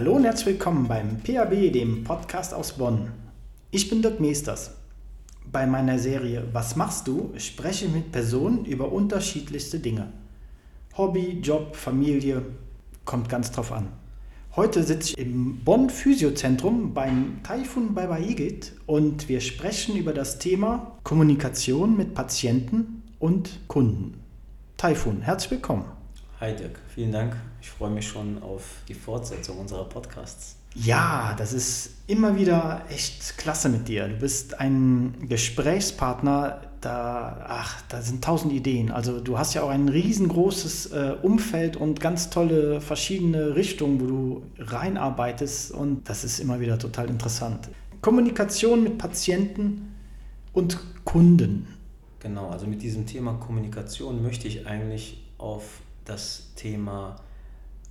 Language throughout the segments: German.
Hallo und herzlich willkommen beim PAB, dem Podcast aus Bonn. Ich bin Dirk Meesters. Bei meiner Serie Was machst du? spreche ich mit Personen über unterschiedlichste Dinge. Hobby, Job, Familie, kommt ganz drauf an. Heute sitze ich im Bonn Physiozentrum beim Taifun Babaigit und wir sprechen über das Thema Kommunikation mit Patienten und Kunden. Taifun, herzlich willkommen. Hi Dirk, vielen Dank. Ich freue mich schon auf die Fortsetzung unserer Podcasts. Ja, das ist immer wieder echt klasse mit dir. Du bist ein Gesprächspartner, da, ach, da sind tausend Ideen. Also du hast ja auch ein riesengroßes äh, Umfeld und ganz tolle verschiedene Richtungen, wo du reinarbeitest und das ist immer wieder total interessant. Kommunikation mit Patienten und Kunden. Genau, also mit diesem Thema Kommunikation möchte ich eigentlich auf das Thema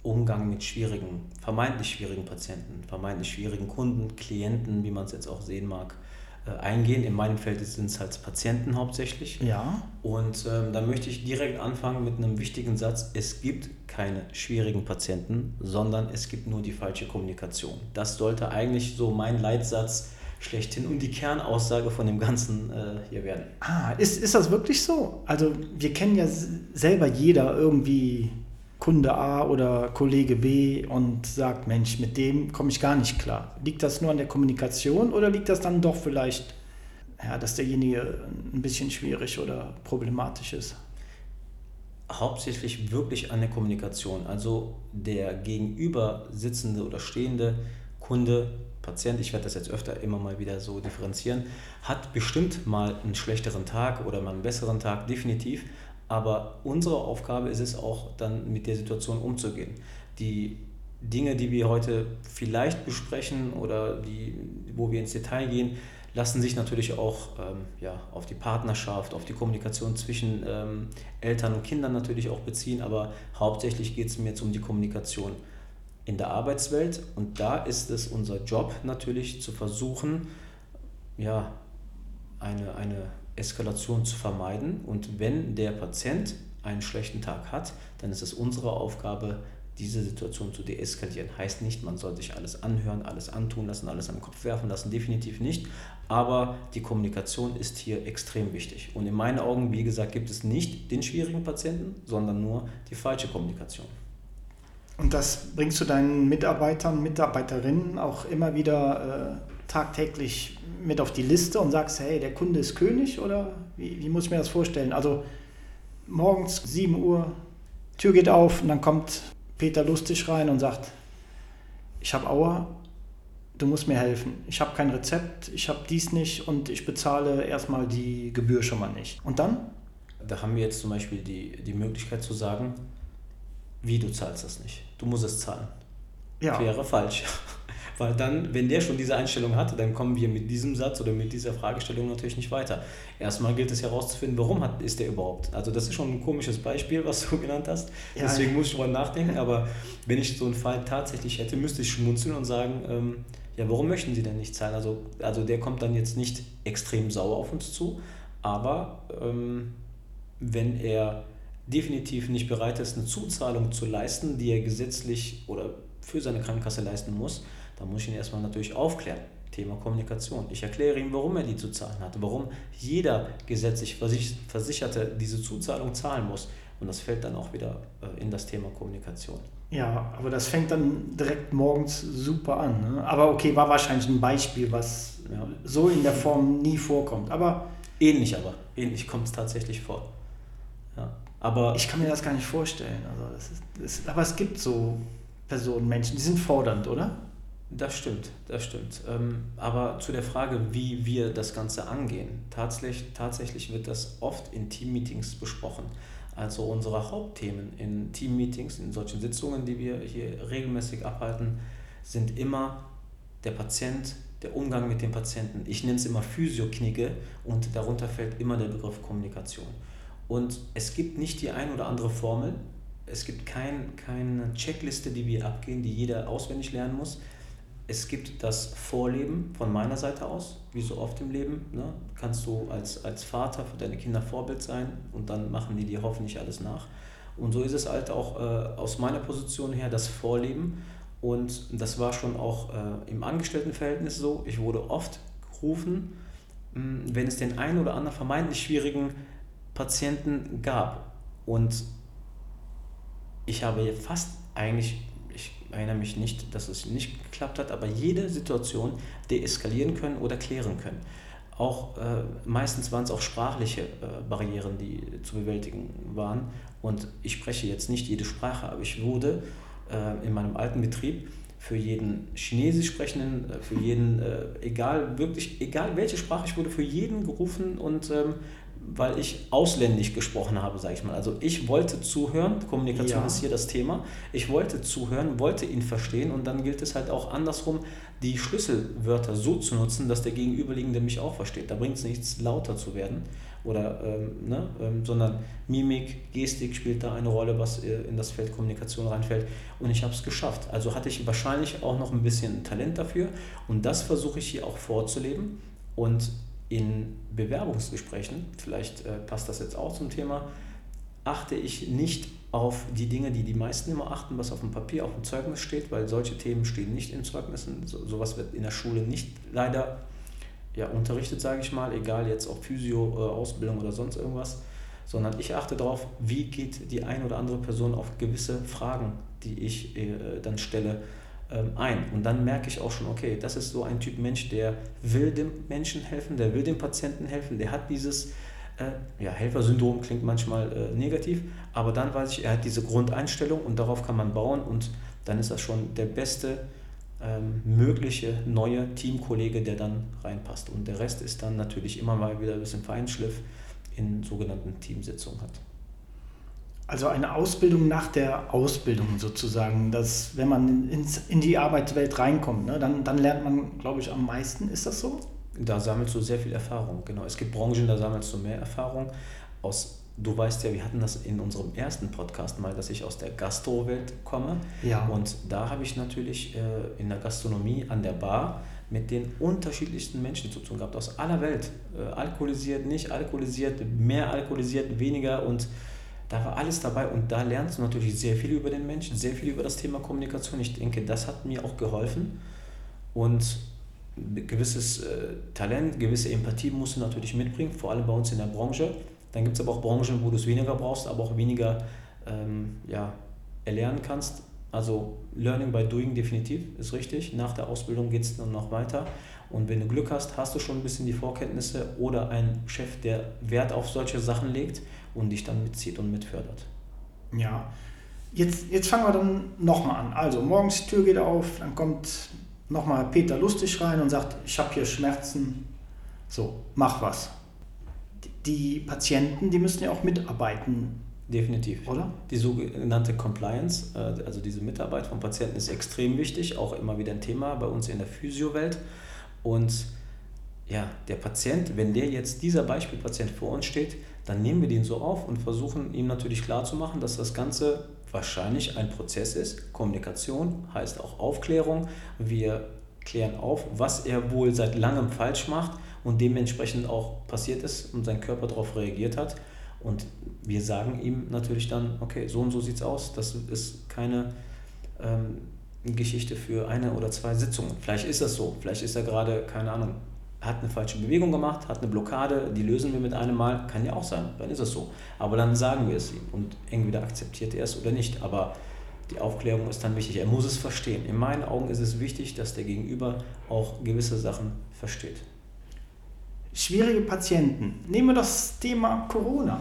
Umgang mit schwierigen, vermeintlich schwierigen Patienten, vermeintlich schwierigen Kunden, Klienten, wie man es jetzt auch sehen mag, äh, eingehen. In meinem Feld sind es halt Patienten hauptsächlich. Ja. Und ähm, da möchte ich direkt anfangen mit einem wichtigen Satz. Es gibt keine schwierigen Patienten, sondern es gibt nur die falsche Kommunikation. Das sollte eigentlich so mein Leitsatz schlechthin und die Kernaussage von dem Ganzen äh, hier werden. Ah, ist, ist das wirklich so? Also wir kennen ja selber jeder irgendwie Kunde A oder Kollege B und sagt, Mensch, mit dem komme ich gar nicht klar. Liegt das nur an der Kommunikation oder liegt das dann doch vielleicht, ja, dass derjenige ein bisschen schwierig oder problematisch ist? Hauptsächlich wirklich an der Kommunikation. Also der gegenüber sitzende oder stehende Kunde, Patient, ich werde das jetzt öfter immer mal wieder so differenzieren, hat bestimmt mal einen schlechteren Tag oder mal einen besseren Tag, definitiv. Aber unsere Aufgabe ist es auch dann mit der Situation umzugehen. Die Dinge, die wir heute vielleicht besprechen oder die, wo wir ins Detail gehen, lassen sich natürlich auch ähm, ja, auf die Partnerschaft, auf die Kommunikation zwischen ähm, Eltern und Kindern natürlich auch beziehen, aber hauptsächlich geht es mir jetzt um die Kommunikation in der Arbeitswelt und da ist es unser Job natürlich zu versuchen, ja, eine, eine Eskalation zu vermeiden. Und wenn der Patient einen schlechten Tag hat, dann ist es unsere Aufgabe, diese Situation zu deeskalieren. Heißt nicht, man soll sich alles anhören, alles antun lassen, alles den Kopf werfen lassen, definitiv nicht. Aber die Kommunikation ist hier extrem wichtig. Und in meinen Augen, wie gesagt, gibt es nicht den schwierigen Patienten, sondern nur die falsche Kommunikation. Und das bringst du deinen Mitarbeitern, Mitarbeiterinnen auch immer wieder äh, tagtäglich mit auf die Liste und sagst, hey, der Kunde ist König oder wie, wie muss ich mir das vorstellen? Also morgens 7 Uhr, Tür geht auf und dann kommt Peter Lustig rein und sagt, ich habe Aua, du musst mir helfen. Ich habe kein Rezept, ich habe dies nicht und ich bezahle erstmal die Gebühr schon mal nicht. Und dann? Da haben wir jetzt zum Beispiel die, die Möglichkeit zu sagen, wie du zahlst das nicht. Du musst es zahlen. Ja. Wäre falsch. Weil dann, wenn der schon diese Einstellung hat, dann kommen wir mit diesem Satz oder mit dieser Fragestellung natürlich nicht weiter. Erstmal gilt es herauszufinden, warum hat, ist der überhaupt. Also das ist schon ein komisches Beispiel, was du genannt hast. Ja. Deswegen muss ich drüber nachdenken. Aber wenn ich so einen Fall tatsächlich hätte, müsste ich schmunzeln und sagen, ähm, ja, warum möchten Sie denn nicht zahlen? Also, also der kommt dann jetzt nicht extrem sauer auf uns zu, aber ähm, wenn er definitiv nicht bereit ist, eine Zuzahlung zu leisten, die er gesetzlich oder für seine Krankenkasse leisten muss, da muss ich ihn erstmal natürlich aufklären. Thema Kommunikation. Ich erkläre ihm, warum er die zu zahlen hat, warum jeder gesetzlich Versicherte diese Zuzahlung zahlen muss. Und das fällt dann auch wieder äh, in das Thema Kommunikation. Ja, aber das fängt dann direkt morgens super an. Ne? Aber okay, war wahrscheinlich ein Beispiel, was ja. so in der Form nie vorkommt. Aber ähnlich aber, ähnlich kommt es tatsächlich vor. Ja. Aber ich kann mir das gar nicht vorstellen. Also das ist, das, aber es gibt so Personen, Menschen, die sind fordernd, oder? Das stimmt, das stimmt. Ähm, aber zu der Frage, wie wir das Ganze angehen, tatsächlich, tatsächlich wird das oft in Teammeetings besprochen. Also unsere Hauptthemen in Teammeetings, in solchen Sitzungen, die wir hier regelmäßig abhalten, sind immer der Patient, der Umgang mit dem Patienten. Ich nenne es immer Physioknigge und darunter fällt immer der Begriff Kommunikation. Und es gibt nicht die ein oder andere Formel, es gibt kein, keine Checkliste, die wir abgehen, die jeder auswendig lernen muss es gibt das Vorleben von meiner Seite aus, wie so oft im Leben. Ne? Kannst du als, als Vater für deine Kinder Vorbild sein und dann machen die dir hoffentlich alles nach. Und so ist es halt auch äh, aus meiner Position her das Vorleben Und das war schon auch äh, im Angestelltenverhältnis so. Ich wurde oft gerufen, hm, wenn es den einen oder anderen vermeintlich schwierigen Patienten gab. Und ich habe fast eigentlich, ich erinnere mich nicht, dass es nicht geklappt hat, aber jede Situation deeskalieren können oder klären können. Auch äh, meistens waren es auch sprachliche äh, Barrieren, die zu bewältigen waren. Und ich spreche jetzt nicht jede Sprache, aber ich wurde äh, in meinem alten Betrieb für jeden Chinesisch sprechenden, äh, für jeden, äh, egal, wirklich, egal welche Sprache, ich wurde für jeden gerufen und ähm, weil ich ausländisch gesprochen habe, sage ich mal. Also ich wollte zuhören, Kommunikation ja. ist hier das Thema. Ich wollte zuhören, wollte ihn verstehen und dann gilt es halt auch andersrum, die Schlüsselwörter so zu nutzen, dass der Gegenüberliegende mich auch versteht. Da bringt es nichts, lauter zu werden, oder, ähm, ne, ähm, sondern Mimik, Gestik spielt da eine Rolle, was äh, in das Feld Kommunikation reinfällt. Und ich habe es geschafft. Also hatte ich wahrscheinlich auch noch ein bisschen Talent dafür und das versuche ich hier auch vorzuleben. Und in Bewerbungsgesprächen, vielleicht äh, passt das jetzt auch zum Thema, achte ich nicht auf die Dinge, die die meisten immer achten, was auf dem Papier, auf dem Zeugnis steht, weil solche Themen stehen nicht in Zeugnissen. So, sowas wird in der Schule nicht leider ja, unterrichtet, sage ich mal, egal jetzt ob Physio, äh, Ausbildung oder sonst irgendwas, sondern ich achte darauf, wie geht die eine oder andere Person auf gewisse Fragen, die ich äh, dann stelle, ein. Und dann merke ich auch schon, okay, das ist so ein Typ Mensch, der will dem Menschen helfen, der will dem Patienten helfen, der hat dieses äh, ja, Helfersyndrom klingt manchmal äh, negativ, aber dann weiß ich, er hat diese Grundeinstellung und darauf kann man bauen und dann ist das schon der beste ähm, mögliche neue Teamkollege, der dann reinpasst. Und der Rest ist dann natürlich immer mal wieder ein bisschen Feinschliff in sogenannten Teamsitzungen hat. Also eine Ausbildung nach der Ausbildung sozusagen, dass wenn man ins, in die Arbeitswelt reinkommt, ne, dann, dann lernt man, glaube ich, am meisten. Ist das so? Da sammelst du sehr viel Erfahrung, genau. Es gibt Branchen, da sammelst du mehr Erfahrung. Aus, du weißt ja, wir hatten das in unserem ersten Podcast mal, dass ich aus der Gastrowelt komme. Ja. Und da habe ich natürlich äh, in der Gastronomie an der Bar mit den unterschiedlichsten Menschen zu tun gehabt, aus aller Welt. Äh, alkoholisiert, nicht alkoholisiert, mehr alkoholisiert, weniger und da war alles dabei und da lernst du natürlich sehr viel über den Menschen, sehr viel über das Thema Kommunikation. Ich denke, das hat mir auch geholfen und gewisses äh, Talent, gewisse Empathie musst du natürlich mitbringen, vor allem bei uns in der Branche. Dann gibt es aber auch Branchen, wo du es weniger brauchst, aber auch weniger ähm, ja, erlernen kannst. Also Learning by Doing definitiv ist richtig. Nach der Ausbildung geht es dann noch weiter. Und wenn du Glück hast, hast du schon ein bisschen die Vorkenntnisse oder einen Chef, der Wert auf solche Sachen legt und dich dann mitzieht und mitfördert. Ja, jetzt, jetzt fangen wir dann nochmal an. Also morgens die Tür geht auf, dann kommt nochmal Peter lustig rein und sagt, ich habe hier Schmerzen, so, mach was. Die Patienten, die müssen ja auch mitarbeiten. Definitiv. Oder? Die sogenannte Compliance, äh, also diese Mitarbeit vom Patienten ist extrem wichtig, auch immer wieder ein Thema bei uns in der Physiowelt. Und ja, der Patient, wenn der jetzt dieser Beispielpatient vor uns steht, dann nehmen wir den so auf und versuchen ihm natürlich klarzumachen, dass das Ganze wahrscheinlich ein Prozess ist. Kommunikation heißt auch Aufklärung. Wir klären auf, was er wohl seit langem falsch macht und dementsprechend auch passiert ist und sein Körper darauf reagiert hat. Und wir sagen ihm natürlich dann, okay, so und so sieht es aus. Das ist keine ähm, Geschichte für eine oder zwei Sitzungen. Vielleicht ist das so. Vielleicht ist er gerade, keine Ahnung, hat eine falsche Bewegung gemacht, hat eine Blockade, die lösen wir mit einem Mal, kann ja auch sein, dann ist es so. Aber dann sagen wir es ihm und entweder akzeptiert er es oder nicht. Aber die Aufklärung ist dann wichtig, er muss es verstehen. In meinen Augen ist es wichtig, dass der Gegenüber auch gewisse Sachen versteht. Schwierige Patienten. Nehmen wir das Thema Corona.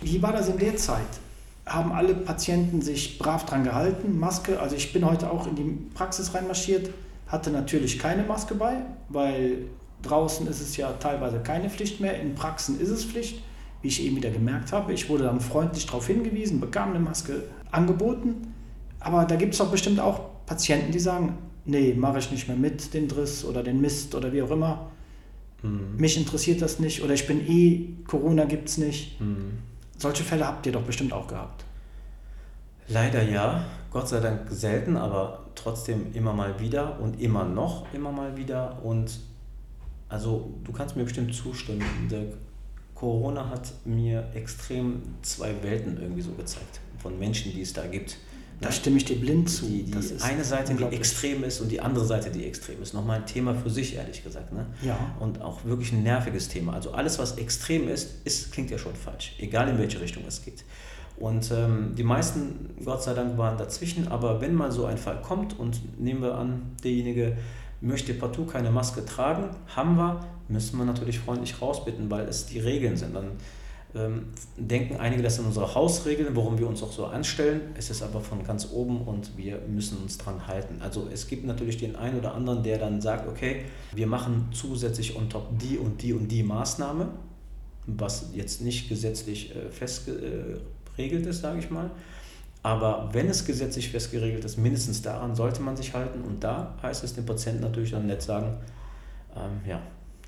Wie war das in der Zeit? Haben alle Patienten sich brav dran gehalten? Maske, also ich bin heute auch in die Praxis reinmarschiert, hatte natürlich keine Maske bei, weil Draußen ist es ja teilweise keine Pflicht mehr, in Praxen ist es Pflicht, wie ich eben wieder gemerkt habe. Ich wurde dann freundlich darauf hingewiesen, bekam eine Maske angeboten. Aber da gibt es doch bestimmt auch Patienten, die sagen, nee, mache ich nicht mehr mit, den Driss oder den Mist oder wie auch immer. Mhm. Mich interessiert das nicht oder ich bin eh, Corona gibt es nicht. Mhm. Solche Fälle habt ihr doch bestimmt auch gehabt. Leider ja, Gott sei Dank selten, aber trotzdem immer mal wieder und immer noch immer mal wieder. Und also du kannst mir bestimmt zustimmen, Dirk. Corona hat mir extrem zwei Welten irgendwie so gezeigt von Menschen, die es da gibt. Da stimme ich dir blind zu. Die, die eine Seite, die extrem ist und die andere Seite, die extrem ist. Nochmal ein Thema für sich, ehrlich gesagt. Ne? Ja. Und auch wirklich ein nerviges Thema. Also alles, was extrem ist, ist, klingt ja schon falsch. Egal in welche Richtung es geht. Und ähm, die meisten, Gott sei Dank, waren dazwischen. Aber wenn mal so ein Fall kommt und nehmen wir an, derjenige möchte partout keine Maske tragen, haben wir, müssen wir natürlich freundlich rausbitten, weil es die Regeln sind. Dann ähm, denken einige, das sind unsere Hausregeln, worum wir uns auch so anstellen. Es ist aber von ganz oben und wir müssen uns dran halten. Also es gibt natürlich den einen oder anderen, der dann sagt, okay, wir machen zusätzlich on top die und die und die Maßnahme, was jetzt nicht gesetzlich äh, festgeregelt ist, sage ich mal. Aber wenn es gesetzlich festgeregelt ist, mindestens daran sollte man sich halten. Und da heißt es dem Patienten natürlich dann nett sagen, ähm, ja,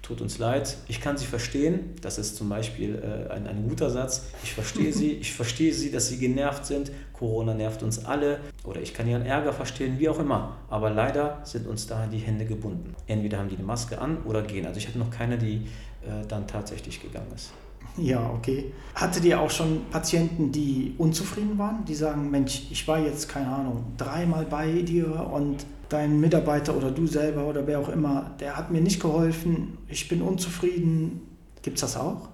tut uns leid, ich kann Sie verstehen, das ist zum Beispiel äh, ein, ein guter Satz, ich verstehe Sie, ich verstehe Sie, dass Sie genervt sind, Corona nervt uns alle oder ich kann Ihren Ärger verstehen, wie auch immer, aber leider sind uns da die Hände gebunden. Entweder haben die eine Maske an oder gehen. Also ich hatte noch keine, die äh, dann tatsächlich gegangen ist. Ja, okay. Hattet ihr auch schon Patienten, die unzufrieden waren, die sagen, Mensch, ich war jetzt, keine Ahnung, dreimal bei dir und dein Mitarbeiter oder du selber oder wer auch immer, der hat mir nicht geholfen, ich bin unzufrieden. Gibt es das auch?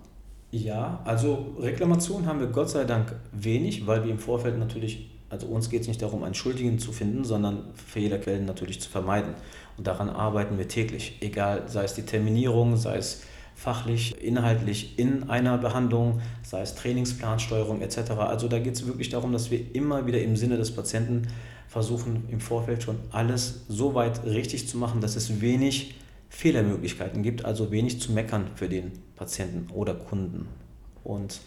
Ja, also Reklamationen haben wir Gott sei Dank wenig, weil wir im Vorfeld natürlich, also uns geht es nicht darum, einen Schuldigen zu finden, sondern Fehlerquellen natürlich zu vermeiden. Und daran arbeiten wir täglich, egal sei es die Terminierung, sei es fachlich, inhaltlich in einer Behandlung, sei es Trainingsplansteuerung etc. Also da geht es wirklich darum, dass wir immer wieder im Sinne des Patienten versuchen im Vorfeld schon alles so weit richtig zu machen, dass es wenig Fehlermöglichkeiten gibt, also wenig zu meckern für den Patienten oder Kunden. Und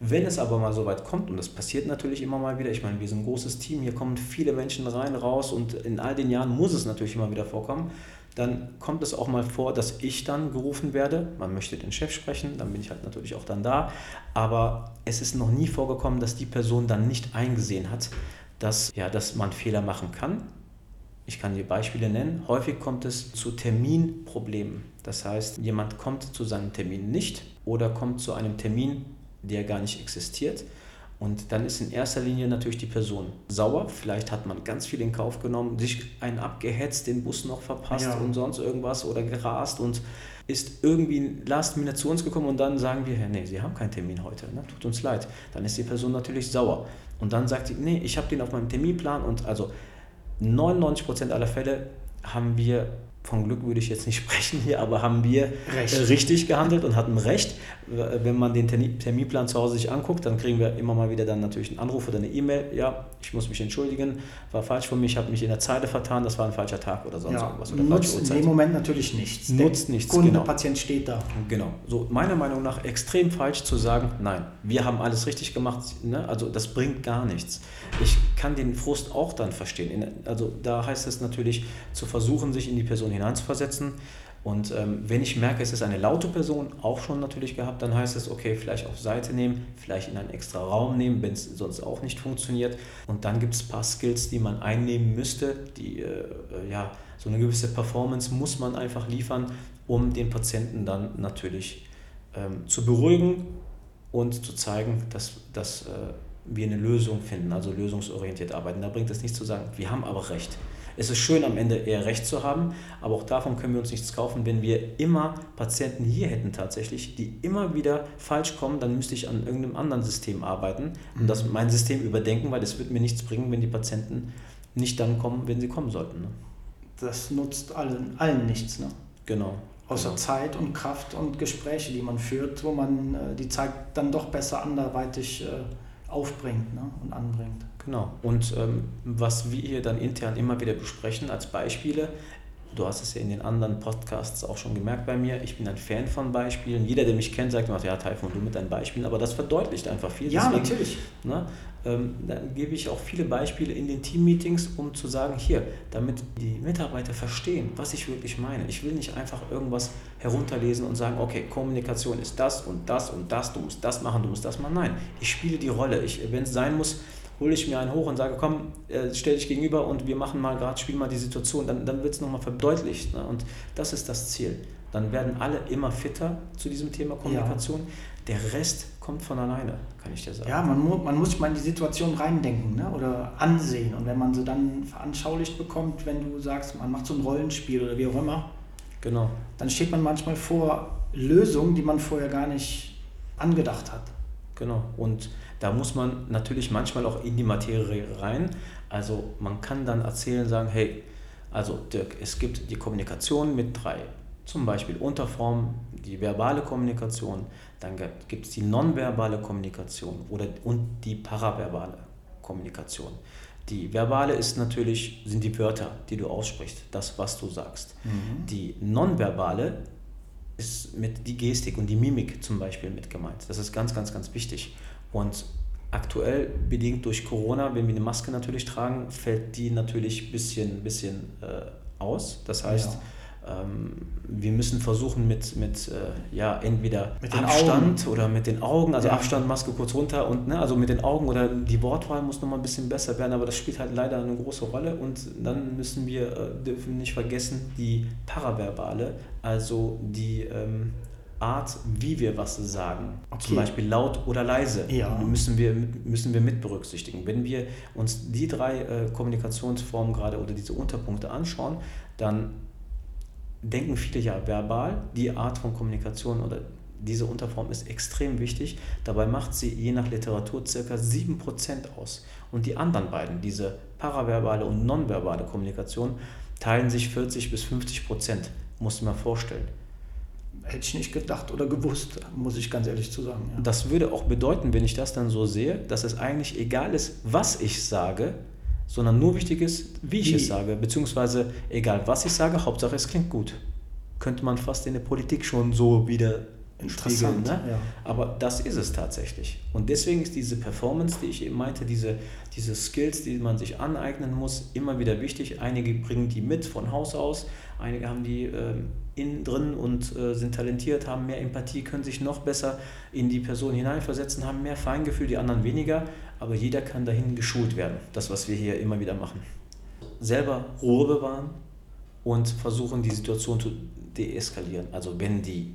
wenn es aber mal so weit kommt, und das passiert natürlich immer mal wieder, ich meine, wir sind ein großes Team, hier kommen viele Menschen rein, raus und in all den Jahren muss es natürlich immer wieder vorkommen, dann kommt es auch mal vor, dass ich dann gerufen werde. Man möchte den Chef sprechen, dann bin ich halt natürlich auch dann da. Aber es ist noch nie vorgekommen, dass die Person dann nicht eingesehen hat, dass, ja, dass man Fehler machen kann. Ich kann dir Beispiele nennen. Häufig kommt es zu Terminproblemen. Das heißt, jemand kommt zu seinem Termin nicht oder kommt zu einem Termin, der gar nicht existiert. Und dann ist in erster Linie natürlich die Person sauer. Vielleicht hat man ganz viel in Kauf genommen, sich einen abgehetzt, den Bus noch verpasst ja. und sonst irgendwas oder gerast und ist irgendwie last minute zu uns gekommen und dann sagen wir, nee, Sie haben keinen Termin heute, ne? tut uns leid. Dann ist die Person natürlich sauer. Und dann sagt sie, nee, ich habe den auf meinem Terminplan und also 99% aller Fälle haben wir von Glück würde ich jetzt nicht sprechen hier, aber haben wir recht. richtig gehandelt und hatten recht. Wenn man den Terminplan zu Hause sich anguckt, dann kriegen wir immer mal wieder dann natürlich einen Anruf oder eine E-Mail. Ja, ich muss mich entschuldigen, war falsch von mir, ich habe mich in der Zeile vertan, das war ein falscher Tag oder sonst ja, irgendwas. Oder nutzt in dem Moment natürlich nichts. Nutzt nichts. Kunde, genau. Patient steht da. Genau. So meiner Meinung nach extrem falsch zu sagen, nein, wir haben alles richtig gemacht. Ne? Also das bringt gar nichts. Ich kann den Frust auch dann verstehen. Also da heißt es natürlich zu versuchen, sich in die Person hineinzuversetzen. Und ähm, wenn ich merke, es ist eine laute Person, auch schon natürlich gehabt, dann heißt es, okay, vielleicht auf Seite nehmen, vielleicht in einen extra Raum nehmen, wenn es sonst auch nicht funktioniert. Und dann gibt es ein paar Skills, die man einnehmen müsste, die, äh, ja, so eine gewisse Performance muss man einfach liefern, um den Patienten dann natürlich ähm, zu beruhigen und zu zeigen, dass, dass äh, wir eine Lösung finden, also lösungsorientiert arbeiten. Da bringt es nichts zu sagen, wir haben aber recht. Es ist schön, am Ende eher recht zu haben, aber auch davon können wir uns nichts kaufen. Wenn wir immer Patienten hier hätten tatsächlich, die immer wieder falsch kommen, dann müsste ich an irgendeinem anderen System arbeiten und das mhm. mein System überdenken, weil es wird mir nichts bringen, wenn die Patienten nicht dann kommen, wenn sie kommen sollten. Ne? Das nutzt allen, allen nichts. Ne? Genau. Außer genau. Zeit und Kraft und Gespräche, die man führt, wo man äh, die Zeit dann doch besser anderweitig äh, aufbringt ne, und anbringt. Genau. Und ähm, was wir hier dann intern immer wieder besprechen als Beispiele, du hast es ja in den anderen Podcasts auch schon gemerkt bei mir, ich bin ein Fan von Beispielen. Jeder, der mich kennt, sagt immer, ja, Taifun, du mit deinen Beispielen, aber das verdeutlicht einfach viel. Ja, Deswegen, natürlich. Ne, ähm, dann gebe ich auch viele Beispiele in den Teammeetings, um zu sagen, hier, damit die Mitarbeiter verstehen, was ich wirklich meine. Ich will nicht einfach irgendwas herunterlesen und sagen, okay, Kommunikation ist das und das und das, du musst das machen, du musst das machen. Nein, ich spiele die Rolle. Wenn es sein muss, hole ich mir einen hoch und sage, komm, äh, stell dich gegenüber und wir machen mal gerade, spielen mal die Situation, dann, dann wird es nochmal verdeutlicht. Ne? Und das ist das Ziel. Dann werden alle immer fitter zu diesem Thema Kommunikation. Ja. Der Rest kommt von alleine, kann ich dir sagen. Ja, man, mu man muss sich mal in die Situation reindenken ne? oder ansehen. Und wenn man sie dann veranschaulicht bekommt, wenn du sagst, man macht so ein Rollenspiel oder wie auch immer, Genau. dann steht man manchmal vor Lösungen, die man vorher gar nicht angedacht hat. Genau. Und da muss man natürlich manchmal auch in die Materie rein. Also man kann dann erzählen, sagen, hey, also Dirk, es gibt die Kommunikation mit drei. Zum Beispiel Unterform, die verbale Kommunikation, dann gibt es die nonverbale Kommunikation oder, und die paraverbale Kommunikation. Die verbale ist natürlich, sind die Wörter, die du aussprichst, das, was du sagst. Mhm. Die nonverbale ist mit die Gestik und die Mimik zum Beispiel mit gemeint. Das ist ganz, ganz, ganz wichtig. Und aktuell, bedingt durch Corona, wenn wir eine Maske natürlich tragen, fällt die natürlich ein bisschen, bisschen äh, aus. Das heißt, ähm, wir müssen versuchen mit, mit äh, ja, entweder Mit Abstand oder mit den Augen, also Ja. Abstand, Maske kurz runter und ne, also mit den Augen oder die Wortwahl muss noch mal ein bisschen besser werden, aber das spielt halt leider eine große Rolle und dann müssen wir, äh, dürfen nicht vergessen, die paraverbale, also die ähm, Art, wie wir was sagen, Okay. zum Beispiel laut oder leise, Ja. müssen, wir, müssen wir mit berücksichtigen. Wenn wir uns die drei äh, Kommunikationsformen gerade oder diese Unterpunkte anschauen, dann denken viele ja verbal, die Art von Kommunikation oder diese Unterform ist extrem wichtig. Dabei macht sie je nach Literatur circa 7% aus. Und die anderen beiden, diese paraverbale und nonverbale Kommunikation, teilen sich 40 bis 50 Prozent, muss man vorstellen. Hätte ich nicht gedacht oder gewusst, muss ich ganz ehrlich zu sagen. Ja. Das würde auch bedeuten, wenn ich das dann so sehe, dass es eigentlich egal ist, was ich sage, sondern nur wichtig ist, wie ich Wie? es sage. Beziehungsweise egal, was ich sage, Hauptsache es klingt gut. Könnte man fast in der Politik schon so wieder. Interessant, Ne? ja. Aber das ist es tatsächlich. Und deswegen ist diese Performance, die ich eben meinte, diese, diese Skills, die man sich aneignen muss, immer wieder wichtig. Einige bringen die mit von Haus aus, einige haben die ähm, innen drin und äh, sind talentiert, haben mehr Empathie, können sich noch besser in die Person hineinversetzen, haben mehr Feingefühl, die anderen weniger. Aber jeder kann dahin geschult werden. Das, was wir hier immer wieder machen. Selber Ruhe bewahren und versuchen, die Situation zu deeskalieren. Also wenn die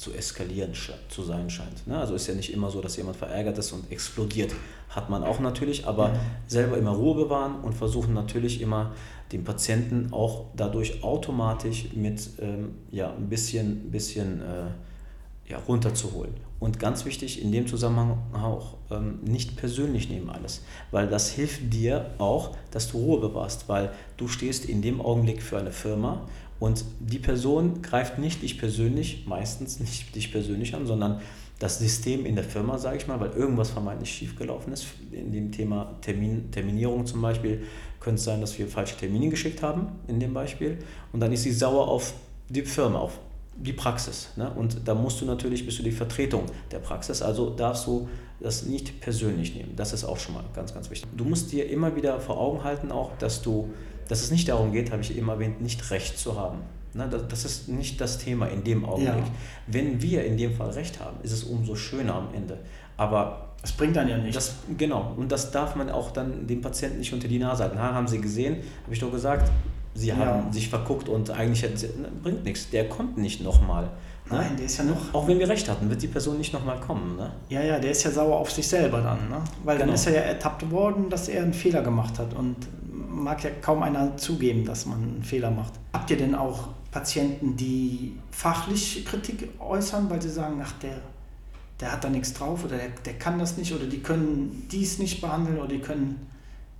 zu eskalieren zu sein scheint. Ne? Also ist ja nicht immer so, dass jemand verärgert ist und explodiert. Hat man auch natürlich, aber Ja. selber immer Ruhe bewahren und versuchen natürlich immer den Patienten auch dadurch automatisch mit ähm, ja, ein bisschen, bisschen äh, ja, runterzuholen. Und ganz wichtig in dem Zusammenhang auch ähm, nicht persönlich nehmen alles, weil das hilft dir auch, dass du Ruhe bewahrst, weil du stehst in dem Augenblick für eine Firma und die Person greift nicht dich persönlich, meistens nicht dich persönlich an, sondern das System in der Firma, sage ich mal, weil irgendwas vermeintlich schiefgelaufen ist. In dem Thema Termin, Terminierung zum Beispiel könnte es sein, dass wir falsche Termine geschickt haben, in dem Beispiel. Und dann ist sie sauer auf die Firma, auf die Praxis. Ne? Und da musst du natürlich, bist du die Vertretung der Praxis, also darfst du das nicht persönlich nehmen. Das ist auch schon mal ganz, ganz wichtig. Du musst dir immer wieder vor Augen halten, auch, dass du, dass es nicht darum geht, habe ich eben erwähnt, nicht Recht zu haben. Ne? Das, ist nicht das Thema in dem Augenblick. Ja. Wenn wir in dem Fall Recht haben, ist es umso schöner am Ende. Aber Das bringt dann ja nichts. das, genau, und das darf man auch dann dem Patienten nicht unter die Nase halten. Ha, haben Sie gesehen, habe ich doch gesagt, Sie Ja. haben sich verguckt und eigentlich hätten Sie, ne, bringt nichts, der kommt nicht nochmal. Ne? Nein, der ist ja noch. Auch wenn wir recht hatten, wird die Person nicht nochmal kommen. Ne? Ja, ja, der ist ja sauer auf sich selber dann, ne? Weil dann Genau. ist er ja ertappt worden, dass er einen Fehler gemacht hat und mag ja kaum einer zugeben, dass man einen Fehler macht. Habt ihr denn auch Patienten, die fachlich Kritik äußern, weil sie sagen, ach, der, der hat da nichts drauf oder der, der kann das nicht oder die können dies nicht behandeln oder die können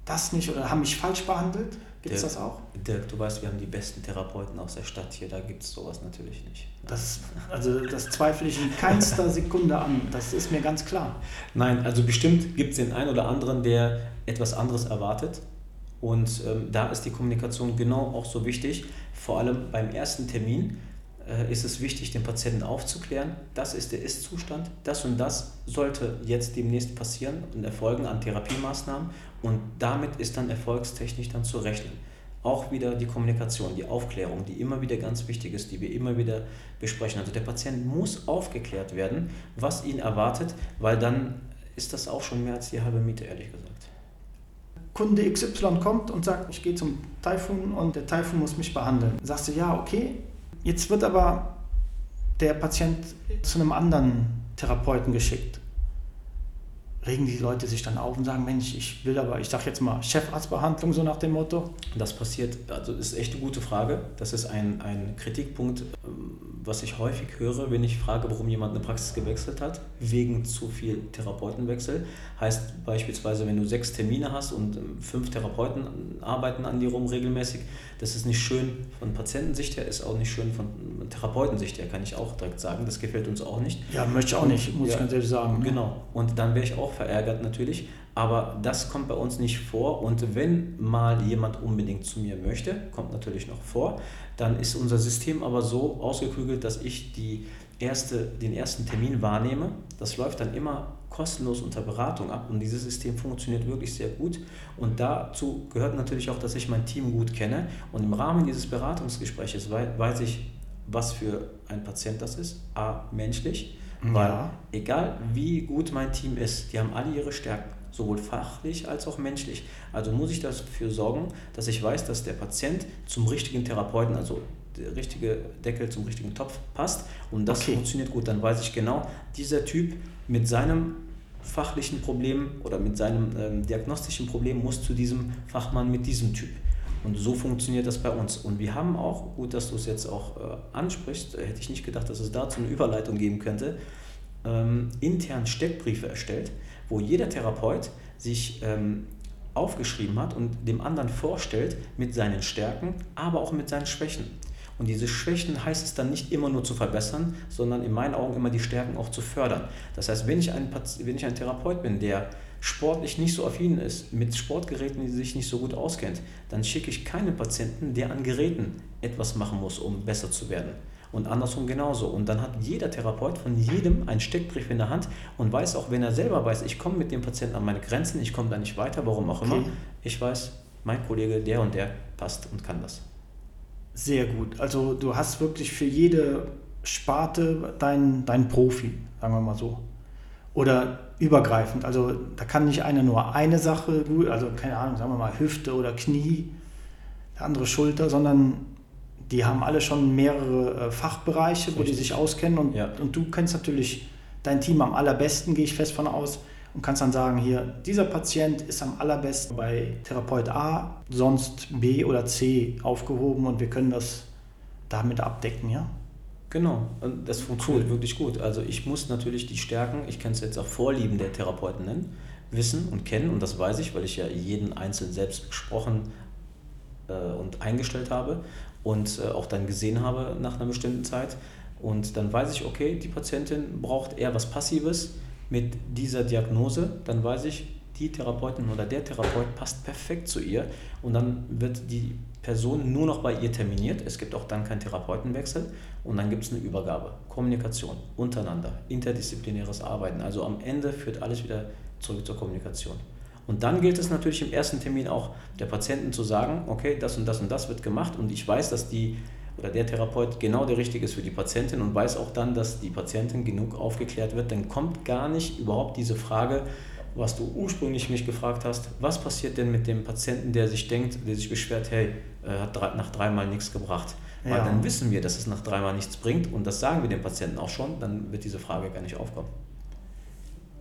das nicht oder haben mich falsch behandelt? Gibt es das auch? Dirk, du weißt, wir haben die besten Therapeuten aus der Stadt hier, da gibt es sowas natürlich nicht. Das, also das zweifle ich in keinster Sekunde an. Das ist mir ganz klar. Nein, also bestimmt gibt es den einen oder anderen, der etwas anderes erwartet. Und ähm, da ist die Kommunikation genau auch so wichtig. Vor allem beim ersten Termin äh, ist es wichtig, den Patienten aufzuklären. Das ist der Ist-Zustand. Das und das sollte jetzt demnächst passieren und erfolgen an Therapiemaßnahmen. Und damit ist dann erfolgstechnisch dann zu rechnen. Auch wieder die Kommunikation, die Aufklärung, die immer wieder ganz wichtig ist, die wir immer wieder besprechen. Also der Patient muss aufgeklärt werden, was ihn erwartet, weil dann ist das auch schon mehr als die halbe Miete, ehrlich gesagt. Kunde XY kommt und sagt, ich gehe zum Taifun und der Taifun muss mich behandeln. Sagst du, ja, okay. Jetzt wird aber der Patient zu einem anderen Therapeuten geschickt. Regen die Leute sich dann auf und sagen, Mensch, ich will aber, ich sag jetzt mal, Chefarztbehandlung, so nach dem Motto? Das passiert, also ist echt eine gute Frage. Das ist ein, ein Kritikpunkt, ähm, was ich häufig höre, wenn ich frage, warum jemand eine Praxis gewechselt hat, wegen zu viel Therapeutenwechsel. Heißt beispielsweise, wenn du sechs Termine hast und ähm, fünf Therapeuten arbeiten an dir rum regelmäßig, das ist nicht schön von Patientensicht her, ist auch nicht schön von Therapeutensicht her, kann ich auch direkt sagen. Das gefällt uns auch nicht. Ja, möchte ich auch nicht, muss ja, ich ganz ehrlich sagen. Ne? Genau. Und dann wäre ich auch verärgert natürlich. Aber das kommt bei uns nicht vor. Und wenn mal jemand unbedingt zu mir möchte, kommt natürlich noch vor, dann ist unser System aber so ausgeklügelt, dass ich die erste, den ersten Termin wahrnehme. Das läuft dann immer kostenlos unter Beratung ab und dieses System funktioniert wirklich sehr gut. Und dazu gehört natürlich auch, dass ich mein Team gut kenne und im Rahmen dieses Beratungsgespräches weiß ich, was für ein Patient das ist. A, menschlich, ja. weil egal wie gut mein Team ist, die haben alle ihre Stärken sowohl fachlich als auch menschlich. Also muss ich dafür sorgen, dass ich weiß, dass der Patient zum richtigen Therapeuten, also der richtige Deckel zum richtigen Topf passt und das okay. funktioniert gut. Dann weiß ich genau, dieser Typ mit seinem fachlichen Problem oder mit seinem ähm, diagnostischen Problem muss zu diesem Fachmann mit diesem Typ. Und so funktioniert das bei uns. Und wir haben auch, gut, dass du es jetzt auch äh, ansprichst, äh, hätte ich nicht gedacht, dass es dazu eine Überleitung geben könnte, ähm, intern Steckbriefe erstellt, wo jeder Therapeut sich ähm, aufgeschrieben hat und dem anderen vorstellt mit seinen Stärken, aber auch mit seinen Schwächen. Und diese Schwächen heißt es dann nicht immer nur zu verbessern, sondern in meinen Augen immer die Stärken auch zu fördern. Das heißt, wenn ich ein, wenn ich ein Therapeut bin, der sportlich nicht so affin ist, mit Sportgeräten, die sich nicht so gut auskennt, dann schicke ich keinen Patienten, der an Geräten etwas machen muss, um besser zu werden und andersrum genauso. Und dann hat jeder Therapeut von jedem einen Steckbrief in der Hand und weiß auch, wenn er selber weiß, ich komme mit dem Patienten an meine Grenzen, ich komme da nicht weiter, warum auch okay. immer, ich weiß, mein Kollege, der und der passt und kann das. Sehr gut. Also du hast wirklich für jede Sparte deinen dein Profi, sagen wir mal so. Oder übergreifend. Also da kann nicht einer nur eine Sache gut, also keine Ahnung, sagen wir mal Hüfte oder Knie, der andere Schulter, sondern die haben alle schon mehrere äh, Fachbereiche, Richtig. wo die sich auskennen und, ja. und du kennst natürlich dein Team am allerbesten, gehe ich fest von aus, und kannst dann sagen, hier, dieser Patient ist am allerbesten bei Therapeut A, sonst B oder C aufgehoben und wir können das damit abdecken, ja? Genau, und das funktioniert cool. wirklich gut. Also ich muss natürlich die Stärken, ich kann es jetzt auch Vorlieben der Therapeuten nennen, wissen und kennen und das weiß ich, weil ich ja jeden einzeln selbst besprochen äh, und eingestellt habe und äh, auch dann gesehen habe nach einer bestimmten Zeit. Und dann weiß ich, okay, die Patientin braucht eher was Passives mit dieser Diagnose. Dann weiß ich, die Therapeutin oder der Therapeut passt perfekt zu ihr und dann wird die Person nur noch bei ihr terminiert. Es gibt auch dann keinen Therapeutenwechsel und dann gibt es eine Übergabe. Kommunikation untereinander, interdisziplinäres Arbeiten. Also am Ende führt alles wieder zurück zur Kommunikation. Und dann gilt es natürlich im ersten Termin auch der Patienten zu sagen, okay, das und das und das wird gemacht und ich weiß, dass die oder der Therapeut genau der richtige ist für die Patientin und weiß auch dann, dass die Patientin genug aufgeklärt wird, dann kommt gar nicht überhaupt diese Frage, was du ursprünglich mich gefragt hast, was passiert denn mit dem Patienten, der sich denkt, der sich beschwert, hey, hat nach dreimal nichts gebracht. Weil ja. dann wissen wir, dass es nach dreimal nichts bringt und das sagen wir dem Patienten auch schon, dann wird diese Frage gar nicht aufkommen.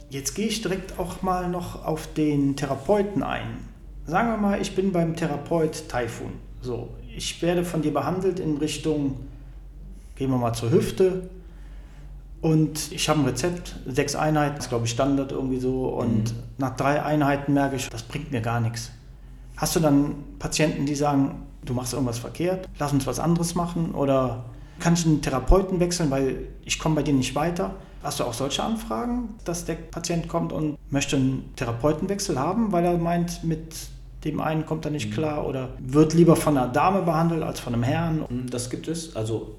Jetzt gehe ich direkt auch mal noch auf den Therapeuten ein. Sagen wir mal, ich bin beim Therapeut Taifun. So, ich werde von dir behandelt in Richtung, gehen wir mal zur Hüfte. Und ich habe ein Rezept, sechs Einheiten, das ist glaube ich Standard irgendwie so. Und mhm. nach drei Einheiten merke ich, das bringt mir gar nichts. Hast du dann Patienten, die sagen, du machst irgendwas verkehrt, lass uns was anderes machen? Oder kann ich einen Therapeuten wechseln, weil ich komme bei dir nicht weiter? Hast du auch solche Anfragen, dass der Patient kommt und möchte einen Therapeutenwechsel haben, weil er meint, mit dem einen kommt er nicht mhm. klar oder wird lieber von einer Dame behandelt als von einem Herrn? Mhm, das gibt es, also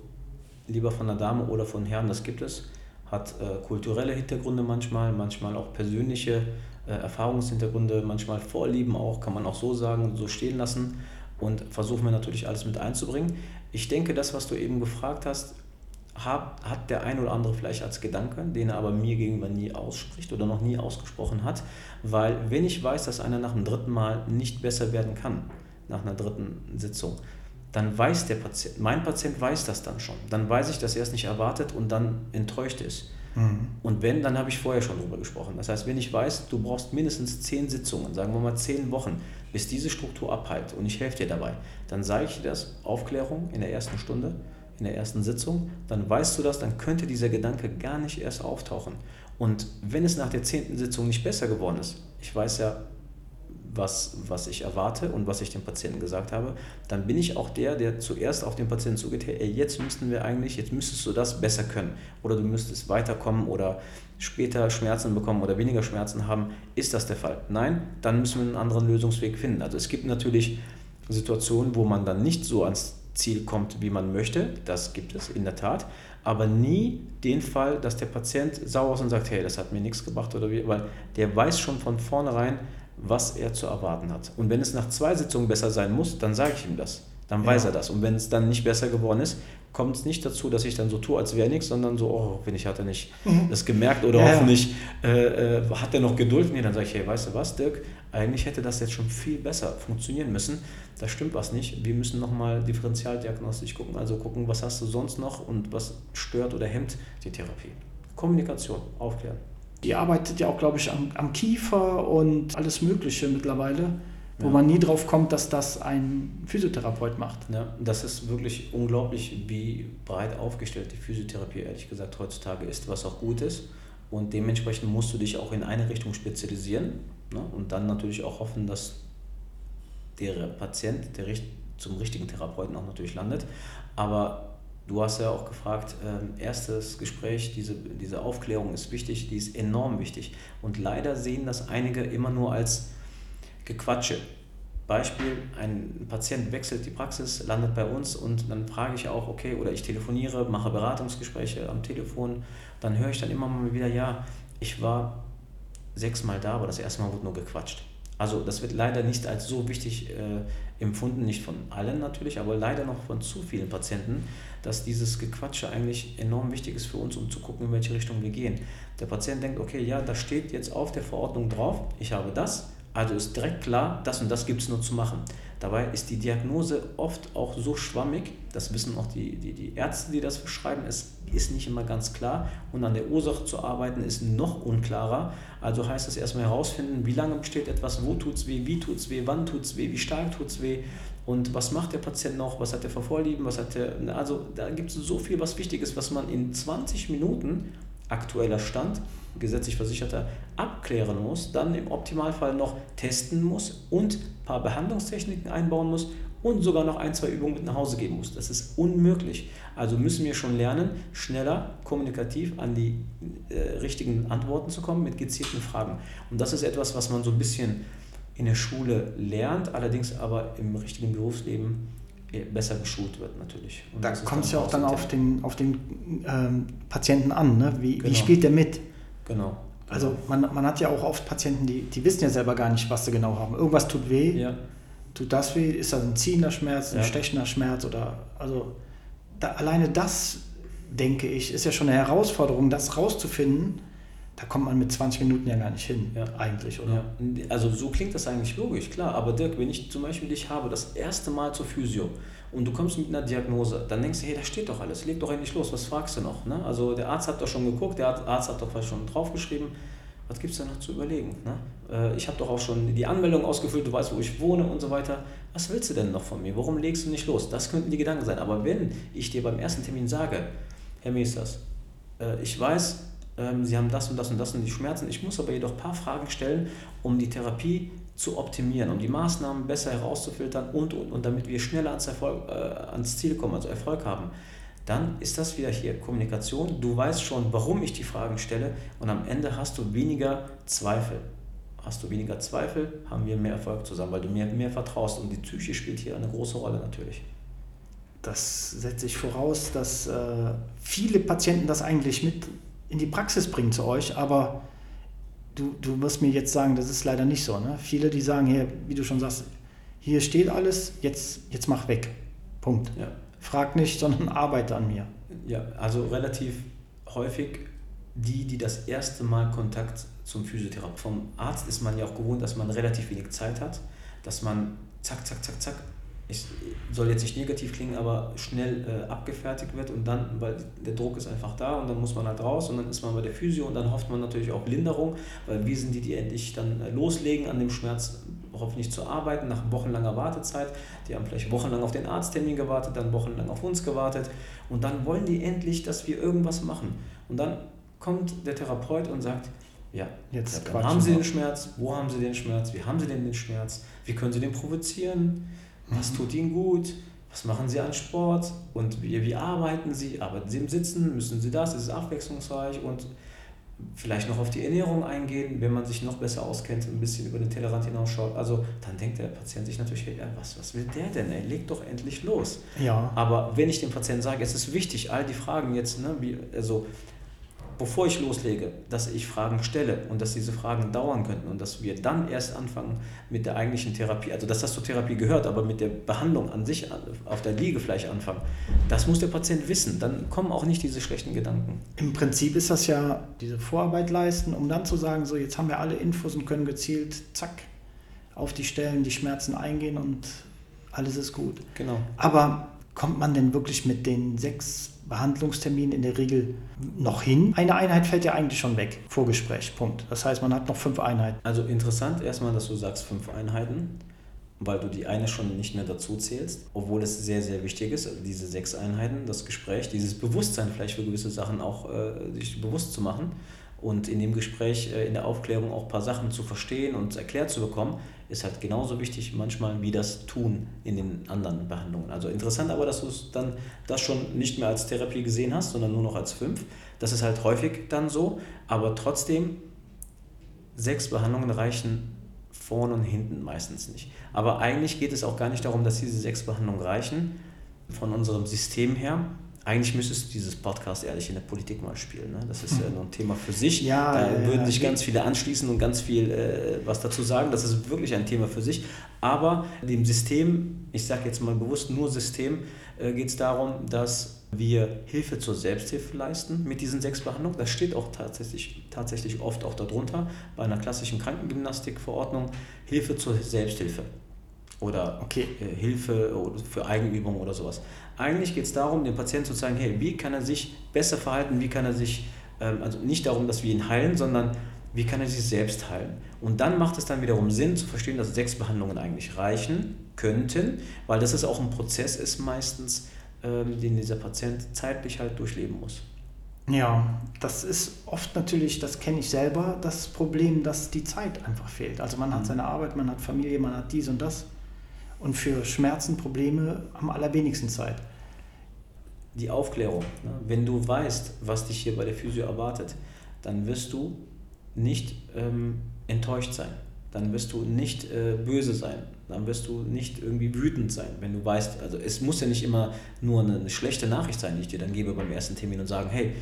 lieber von einer Dame oder von Herrn, das gibt es. Hat äh, kulturelle Hintergründe manchmal, manchmal auch persönliche äh, Erfahrungshintergründe, manchmal Vorlieben auch, kann man auch so sagen, so stehen lassen und versuchen wir natürlich alles mit einzubringen. Ich denke, das, was du eben gefragt hast, hat, hat der ein oder andere vielleicht als Gedanke, den er aber mir gegenüber nie ausspricht oder noch nie ausgesprochen hat. Weil wenn ich weiß, dass einer nach dem dritten Mal nicht besser werden kann, nach einer dritten Sitzung, dann weiß der Patient, mein Patient weiß das dann schon. Dann weiß ich, dass er es nicht erwartet und dann enttäuscht ist. Mhm. Und wenn, dann habe ich vorher schon drüber gesprochen. Das heißt, wenn ich weiß, du brauchst mindestens zehn Sitzungen, sagen wir mal zehn Wochen, bis diese Struktur abheilt und ich helfe dir dabei, dann sage ich dir das, Aufklärung in der ersten Stunde, in der ersten Sitzung, dann weißt du das, dann könnte dieser Gedanke gar nicht erst auftauchen. Und wenn es nach der zehnten Sitzung nicht besser geworden ist, ich weiß ja, was, was ich erwarte und was ich dem Patienten gesagt habe, dann bin ich auch der, der zuerst auf den Patienten zugeht, hey, jetzt müssten wir eigentlich, jetzt müsstest du das besser können oder du müsstest weiterkommen oder später Schmerzen bekommen oder weniger Schmerzen haben. Ist das der Fall? Nein, dann müssen wir einen anderen Lösungsweg finden. Also es gibt natürlich Situationen, wo man dann nicht so ans Ziel kommt, wie man möchte. Das gibt es in der Tat. Aber nie den Fall, dass der Patient sauer ist und sagt, hey, das hat mir nichts gebracht oder wie, weil der weiß schon von vornherein, was er zu erwarten hat. Und wenn es nach zwei Sitzungen besser sein muss, dann sage ich ihm das. Dann weiß ja. er das. Und wenn es dann nicht besser geworden ist, kommt es nicht dazu, dass ich dann so tue, als wäre nichts, sondern so, oh, hoffentlich hat er nicht mhm. das gemerkt oder ja, hoffentlich äh, äh, hat er noch Geduld. Nee, dann sage ich, hey, weißt du was, Dirk, eigentlich hätte das jetzt schon viel besser funktionieren müssen. Da stimmt was nicht. Wir müssen nochmal differenzialdiagnostisch gucken, also gucken, was hast du sonst noch und was stört oder hemmt die Therapie. Kommunikation, aufklären. Die arbeitet ja auch, glaube ich, am, am Kiefer und alles Mögliche mittlerweile, wo man nie drauf kommt, dass das ein Physiotherapeut macht. Ja, das ist wirklich unglaublich, wie breit aufgestellt die Physiotherapie ehrlich gesagt heutzutage ist, was auch gut ist. Und dementsprechend musst du dich auch in eine Richtung spezialisieren ne? und dann natürlich auch hoffen, dass der Patient der zum richtigen Therapeuten auch natürlich landet. Aber Du hast ja auch gefragt, äh, erstes Gespräch, diese, diese Aufklärung ist wichtig, die ist enorm wichtig. Und leider sehen das einige immer nur als Gequatsche. Beispiel, ein Patient wechselt die Praxis, landet bei uns und dann frage ich auch, okay, oder ich telefoniere, mache Beratungsgespräche am Telefon, dann höre ich dann immer mal wieder, ja, ich war sechsmal da, aber das erste Mal wurde nur gequatscht. Also das wird leider nicht als so wichtig äh, empfunden, nicht von allen natürlich, aber leider noch von zu vielen Patienten, dass dieses Gequatsche eigentlich enorm wichtig ist für uns, um zu gucken, in welche Richtung wir gehen. Der Patient denkt, okay, ja, da steht jetzt auf der Verordnung drauf, ich habe das, also ist direkt klar, das und das gibt es nur zu machen. Dabei ist die Diagnose oft auch so schwammig, das wissen auch die, die, die Ärzte, die das verschreiben, es ist nicht immer ganz klar. Und an der Ursache zu arbeiten ist noch unklarer. Also heißt es erstmal herausfinden, wie lange besteht etwas, wo tut es weh, wie tut es weh, wann tut es weh, wie stark tut es weh. Und was macht der Patient noch, was hat er für Vorlieben, was hat er, also da gibt es so viel, was wichtig ist, was man in 20 Minuten aktueller Stand gesetzlich Versicherter abklären muss, dann im Optimalfall noch testen muss und ein paar Behandlungstechniken einbauen muss und sogar noch ein, zwei Übungen mit nach Hause geben muss. Das ist unmöglich. Also müssen wir schon lernen, schneller, kommunikativ an die äh, richtigen Antworten zu kommen mit gezielten Fragen. Und das ist etwas, was man so ein bisschen in der Schule lernt, allerdings aber im richtigen Berufsleben besser geschult wird natürlich. Und da kommt es ja auch dann auf den, auf den ähm, Patienten an, ne? wie, genau. wie spielt der mit? Genau. Also man, man hat ja auch oft Patienten, die, die wissen ja selber gar nicht, was sie genau haben. Irgendwas tut weh. Ja. Tut das weh? Ist das ein ziehender Schmerz, ein ja. stechender Schmerz? Oder also da, alleine das, denke ich, ist ja schon eine Herausforderung, das rauszufinden. Da kommt man mit 20 Minuten ja gar nicht hin, ja. eigentlich, oder? Ja. Also so klingt das eigentlich logisch, klar. Aber Dirk, wenn ich zum Beispiel dich habe, das erste Mal zur Physio und du kommst mit einer Diagnose, dann denkst du, hey, da steht doch alles, leg doch endlich los, was fragst du noch? Ne? Also der Arzt hat doch schon geguckt, der Arzt hat doch schon draufgeschrieben, was gibt es da noch zu überlegen? Ne? Äh, ich habe doch auch schon die Anmeldung ausgefüllt, du weißt, wo ich wohne und so weiter. Was willst du denn noch von mir? Warum legst du nicht los? Das könnten die Gedanken sein. Aber wenn ich dir beim ersten Termin sage, Herr Meesters, äh, ich weiß, ähm, Sie haben das und das und das und die Schmerzen, ich muss aber jedoch ein paar Fragen stellen, um die Therapie zu optimieren, um die Maßnahmen besser herauszufiltern und, und, und damit wir schneller ans, Erfolg, äh, ans Ziel kommen, also Erfolg haben, dann ist das wieder hier Kommunikation. Du weißt schon, warum ich die Fragen stelle und am Ende hast du weniger Zweifel. Hast du weniger Zweifel, haben wir mehr Erfolg zusammen, weil du mir mehr vertraust und die Psyche spielt hier eine große Rolle natürlich. Das setze ich voraus, dass äh, viele Patienten das eigentlich mit in die Praxis bringen zu euch, aber du, du wirst mir jetzt sagen, das ist leider nicht so. Ne? Viele, die sagen, hier, wie du schon sagst, hier steht alles, jetzt, jetzt mach weg. Punkt. Ja. Frag nicht, sondern arbeite an mir. Ja, also relativ häufig die, die das erste Mal Kontakt zum Physiotherapeuten. Vom Arzt ist man ja auch gewohnt, dass man relativ wenig Zeit hat, dass man zack, zack, zack, zack ich soll jetzt nicht negativ klingen, aber schnell äh, abgefertigt wird und dann, weil der Druck ist einfach da und dann muss man halt raus und dann ist man bei der Physio und dann hofft man natürlich auch Linderung, weil wir sind die, die endlich dann äh, loslegen, an dem Schmerz hoffentlich zu arbeiten, nach wochenlanger Wartezeit. Die haben vielleicht wochenlang auf den Arzttermin gewartet, dann wochenlang auf uns gewartet und dann wollen die endlich, dass wir irgendwas machen. Und dann kommt der Therapeut und sagt, ja, Jetzt dann haben Sie den Schmerz, wo haben Sie den Schmerz, wie haben Sie denn den Schmerz, wie können Sie den provozieren, was tut Ihnen gut? Was machen Sie an Sport? Und wie, wie arbeiten Sie? Arbeiten Sie im Sitzen? Müssen Sie das? Ist es abwechslungsreich? Und vielleicht noch auf die Ernährung eingehen, wenn man sich noch besser auskennt, ein bisschen über den Tellerrand hinausschaut. Also dann denkt der Patient sich natürlich, hey, was, was will der denn? Er legt doch endlich los. Ja. Aber wenn ich dem Patienten sage, es ist wichtig, all die Fragen jetzt, ne, wie, also bevor ich loslege, dass ich Fragen stelle und dass diese Fragen dauern könnten und dass wir dann erst anfangen mit der eigentlichen Therapie, also dass das zur Therapie gehört, aber mit der Behandlung an sich auf der Liege vielleicht anfangen, das muss der Patient wissen. Dann kommen auch nicht diese schlechten Gedanken. Im Prinzip ist das ja diese Vorarbeit leisten, um dann zu sagen, so jetzt haben wir alle Infos und können gezielt, zack, auf die Stellen, die Schmerzen eingehen und alles ist gut. Genau. Aber kommt man denn wirklich mit den sechs Behandlungsterminen in der Regel noch hin? Eine Einheit fällt ja eigentlich schon weg, Vorgespräch, Punkt. Das heißt, man hat noch fünf Einheiten. Also interessant erstmal, dass du sagst fünf Einheiten, weil du die eine schon nicht mehr dazu zählst, obwohl es sehr, sehr wichtig ist, diese sechs Einheiten, das Gespräch, dieses Bewusstsein vielleicht für gewisse Sachen auch äh, sich bewusst zu machen und in dem Gespräch, äh, in der Aufklärung auch ein paar Sachen zu verstehen und erklärt zu bekommen, ist halt genauso wichtig manchmal wie das Tun in den anderen Behandlungen. Also interessant aber, dass du es dann das schon nicht mehr als Therapie gesehen hast, sondern nur noch als fünf. Das ist halt häufig dann so, aber trotzdem, sechs Behandlungen reichen vorne und hinten meistens nicht. Aber eigentlich geht es auch gar nicht darum, dass diese sechs Behandlungen reichen von unserem System her, eigentlich müsstest du dieses Podcast ehrlich in der Politik mal spielen. Ne? Das ist ja nur ein Thema für sich. Ja, da ja, würden sich ganz viele anschließen und ganz viel äh, was dazu sagen. Das ist wirklich ein Thema für sich. Aber dem System, ich sage jetzt mal bewusst nur System, äh, geht es darum, dass wir Hilfe zur Selbsthilfe leisten mit diesen sechs Behandlungen. Das steht auch tatsächlich, tatsächlich oft auch darunter bei einer klassischen Krankengymnastikverordnung. Hilfe zur Selbsthilfe oder Okay. äh, Hilfe für Eigenübung oder sowas. Eigentlich geht es darum, dem Patienten zu zeigen, hey, wie kann er sich besser verhalten, wie kann er sich, ähm, also nicht darum, dass wir ihn heilen, sondern wie kann er sich selbst heilen. Und dann macht es dann wiederum Sinn zu verstehen, dass sechs Behandlungen eigentlich reichen könnten, weil das ist auch ein Prozess ist meistens, ähm, den dieser Patient zeitlich halt durchleben muss. Ja, das ist oft natürlich, das kenne ich selber, das Problem, dass die Zeit einfach fehlt. Also man hat Mhm. seine Arbeit, man hat Familie, man hat dies und das. Und für Schmerzen, Probleme am allerwenigsten Zeit. die Aufklärung. Ne? Wenn du weißt, was dich hier bei der Physio erwartet, dann wirst du nicht ähm, enttäuscht sein. Dann wirst du nicht äh, böse sein. Dann wirst du nicht irgendwie wütend sein, wenn du weißt, also es muss ja nicht immer nur eine, schlechte Nachricht sein, die ich dir dann gebe beim ersten Termin und sagen, hey,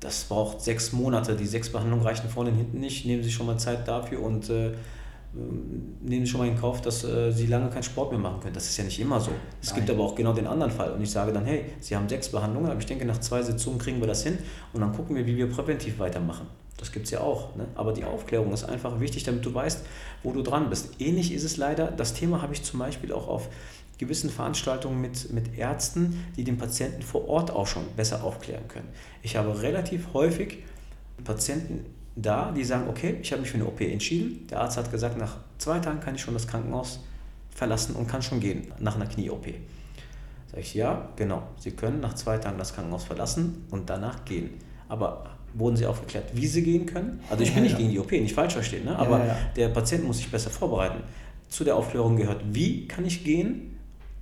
das braucht sechs Monate, die sechs Behandlungen reichen vorne und hinten nicht, nehmen Sie schon mal Zeit dafür und äh, nehmen Sie schon mal in Kauf, dass äh, Sie lange keinen Sport mehr machen können. Das ist ja nicht immer so. Es Nein. gibt aber auch genau den anderen Fall. Und ich sage dann, hey, Sie haben sechs Behandlungen, aber ich denke, nach zwei Sitzungen kriegen wir das hin und dann gucken wir, wie wir präventiv weitermachen. Das gibt es ja auch. Ne? Aber die Aufklärung ist einfach wichtig, damit du weißt, wo du dran bist. Ähnlich ist es leider, das Thema habe ich zum Beispiel auch auf gewissen Veranstaltungen mit, mit Ärzten, die den Patienten vor Ort auch schon besser aufklären können. Ich habe relativ häufig Patienten da, die sagen, okay, ich habe mich für eine OP entschieden. Der Arzt hat gesagt, nach zwei Tagen kann ich schon das Krankenhaus verlassen und kann schon gehen nach einer Knie-OP. Sag ich, ja, genau. Sie können nach zwei Tagen das Krankenhaus verlassen und danach gehen. Aber wurden Sie aufgeklärt, wie Sie gehen können? Also ich bin nicht gegen die OP, nicht falsch verstehen, ne? aber Ja, ja. der Patient muss sich besser vorbereiten. Zu der Aufklärung gehört, wie kann ich gehen?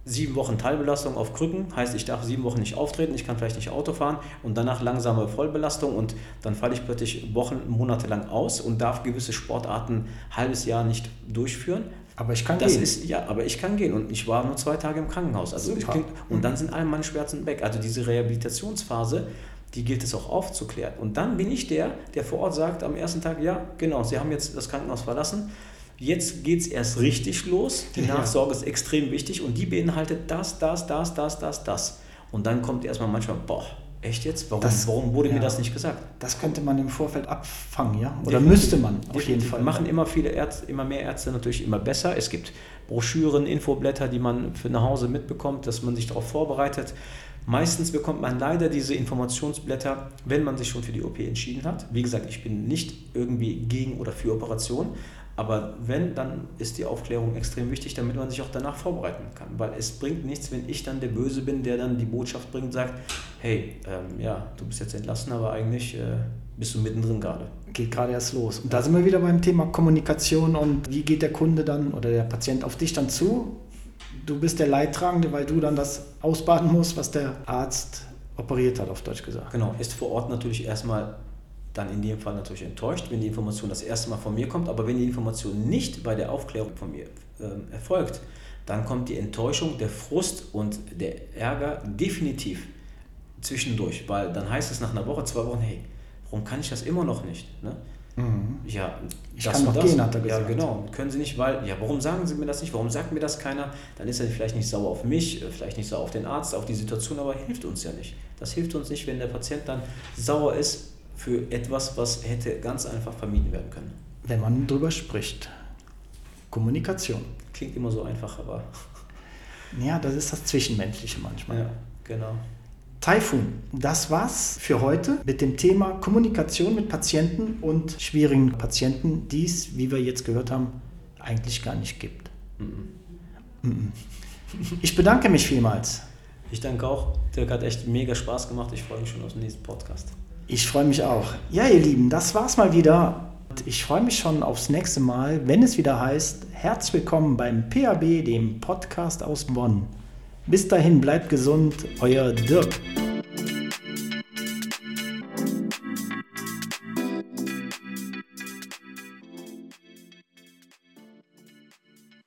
Sieben Wochen Teilbelastung auf Krücken, heißt, ich darf sieben Wochen nicht auftreten, ich kann vielleicht nicht Auto fahren und danach langsame Vollbelastung und dann falle ich plötzlich Wochen, Monate lang aus und darf gewisse Sportarten ein halbes Jahr nicht durchführen. Aber ich kann Das gehen. ist, ja, aber ich kann gehen und ich war nur zwei Tage im Krankenhaus. Also Super. und dann sind alle meine Schmerzen weg. Also diese Rehabilitationsphase, die gilt es auch aufzuklären. Und dann bin ich der, der vor Ort sagt am ersten Tag, ja, genau, Sie haben jetzt das Krankenhaus verlassen. Jetzt geht es erst richtig los. Die. Nachsorge ist extrem wichtig und die beinhaltet das, das, das, das, das, das. Und dann kommt erstmal manchmal, boah, echt jetzt? Warum, Das- warum wurde mir ja. das nicht gesagt? Das könnte man im Vorfeld abfangen, ja? Oder Definitiv. müsste man auf jeden Definitiv. Fall. Machen immer viele Ärzte, immer mehr Ärzte natürlich immer besser. Es gibt Broschüren, Infoblätter, die man für nach Hause mitbekommt, dass man sich darauf vorbereitet. Meistens bekommt man leider diese Informationsblätter, wenn man sich schon für die OP entschieden hat. Wie gesagt, ich bin nicht irgendwie gegen oder für Operationen, aber wenn, dann ist die Aufklärung extrem wichtig, damit man sich auch danach vorbereiten kann. Weil es bringt nichts, wenn ich dann der Böse bin, der dann die Botschaft bringt und sagt, hey, ähm, ja, du bist jetzt entlassen, aber eigentlich äh, bist du mittendrin gerade. Geht gerade erst los. Und da sind wir wieder beim Thema Kommunikation und wie geht der Kunde dann oder der Patient auf dich dann zu? Du bist der Leidtragende, weil du dann das ausbaden musst, was der Arzt operiert hat, auf Deutsch gesagt. Genau, ist vor Ort natürlich erstmal dann in dem Fall natürlich enttäuscht, wenn die Information das erste Mal von mir kommt. Aber wenn die Information nicht bei der Aufklärung von mir äh, erfolgt, dann kommt die Enttäuschung, der Frust und der Ärger definitiv zwischendurch. Weil dann heißt es nach einer Woche, zwei Wochen, hey, warum kann ich das immer noch nicht? Ne? Mhm. Ja, ich kann noch das, gehen, hat er gesagt. Ja, genau. Können Sie nicht, weil, ja, warum sagen Sie mir das nicht? Warum sagt mir das keiner? Dann ist er vielleicht nicht sauer auf mich, vielleicht nicht sauer auf den Arzt, auf die Situation, aber hilft uns ja nicht. Das hilft uns nicht, wenn der Patient dann sauer ist für etwas, was hätte ganz einfach vermieden werden können. Wenn man drüber spricht. Kommunikation. Klingt immer so einfach, aber. Ja, das ist das Zwischenmenschliche manchmal. Ja, genau. Taifun, das war's für heute mit dem Thema Kommunikation mit Patienten und schwierigen Patienten, die es, wie wir jetzt gehört haben, eigentlich gar nicht gibt. Mhm. Ich bedanke mich vielmals. Ich danke auch. Dirk hat echt mega Spaß gemacht. Ich freue mich schon auf den nächsten Podcast. Ich freue mich auch. Ja, ihr Lieben, das war's mal wieder. Ich freue mich schon aufs nächste Mal, wenn es wieder heißt, herzlich willkommen beim PAB, dem Podcast aus Bonn. Bis dahin, bleibt gesund, euer Dirk.